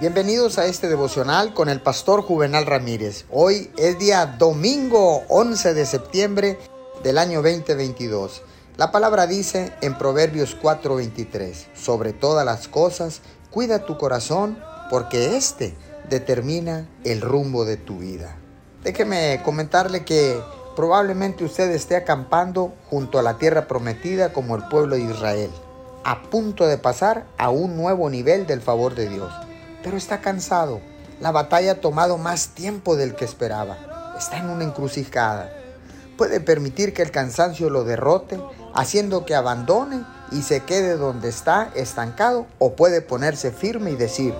Bienvenidos a este devocional con el pastor Juvenal Ramírez. Hoy es día domingo 11 de septiembre del año 2022. La palabra dice en Proverbios 4:23, sobre todas las cosas, cuida tu corazón porque éste determina el rumbo de tu vida. Déjeme comentarle que probablemente usted esté acampando junto a la tierra prometida como el pueblo de Israel, a punto de pasar a un nuevo nivel del favor de Dios pero está cansado. La batalla ha tomado más tiempo del que esperaba. Está en una encrucijada. Puede permitir que el cansancio lo derrote, haciendo que abandone y se quede donde está estancado, o puede ponerse firme y decir,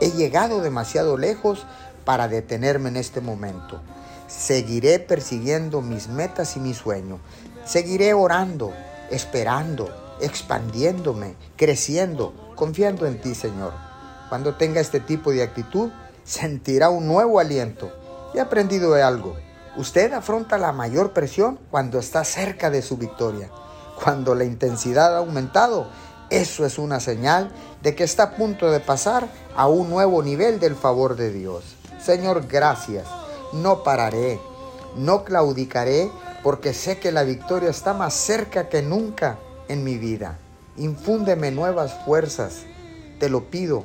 he llegado demasiado lejos para detenerme en este momento. Seguiré persiguiendo mis metas y mis sueños. Seguiré orando, esperando, expandiéndome, creciendo, confiando en ti, Señor. Cuando tenga este tipo de actitud, sentirá un nuevo aliento. He aprendido algo. Usted afronta la mayor presión cuando está cerca de su victoria. Cuando la intensidad ha aumentado, eso es una señal de que está a punto de pasar a un nuevo nivel del favor de Dios. Señor, gracias. No pararé, no claudicaré, porque sé que la victoria está más cerca que nunca en mi vida. Infúndeme nuevas fuerzas. Te lo pido